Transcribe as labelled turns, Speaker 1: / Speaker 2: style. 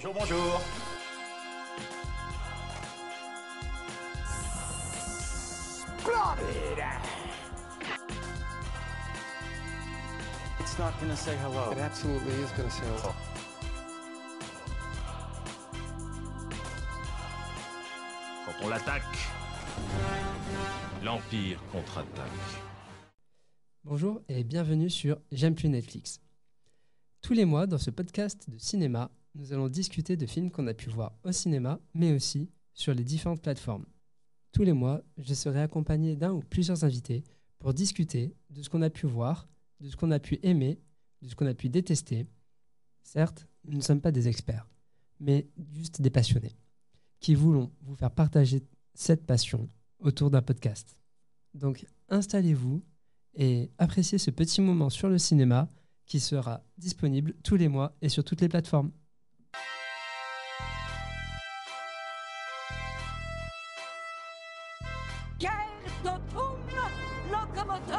Speaker 1: Bonjour, bonjour. Splendid.
Speaker 2: It's not gonna say hello.
Speaker 3: It absolutely is going to say hello.
Speaker 1: Quand on l'attaque, l'Empire contre-attaque.
Speaker 4: Bonjour et bienvenue sur J'aime plus Netflix. Tous les mois, dans ce podcast de cinéma, nous allons discuter de films qu'on a pu voir au cinéma, mais aussi sur les différentes plateformes. Tous les mois, je serai accompagné d'un ou plusieurs invités pour discuter de ce qu'on a pu voir, de ce qu'on a pu aimer, de ce qu'on a pu détester. Certes, nous ne sommes pas des experts, mais juste des passionnés, qui voulons vous faire partager cette passion autour d'un podcast. Donc installez-vous et appréciez ce petit moment sur le cinéma qui sera disponible tous les mois et sur toutes les plateformes.
Speaker 5: Guerre d'automne, locomotive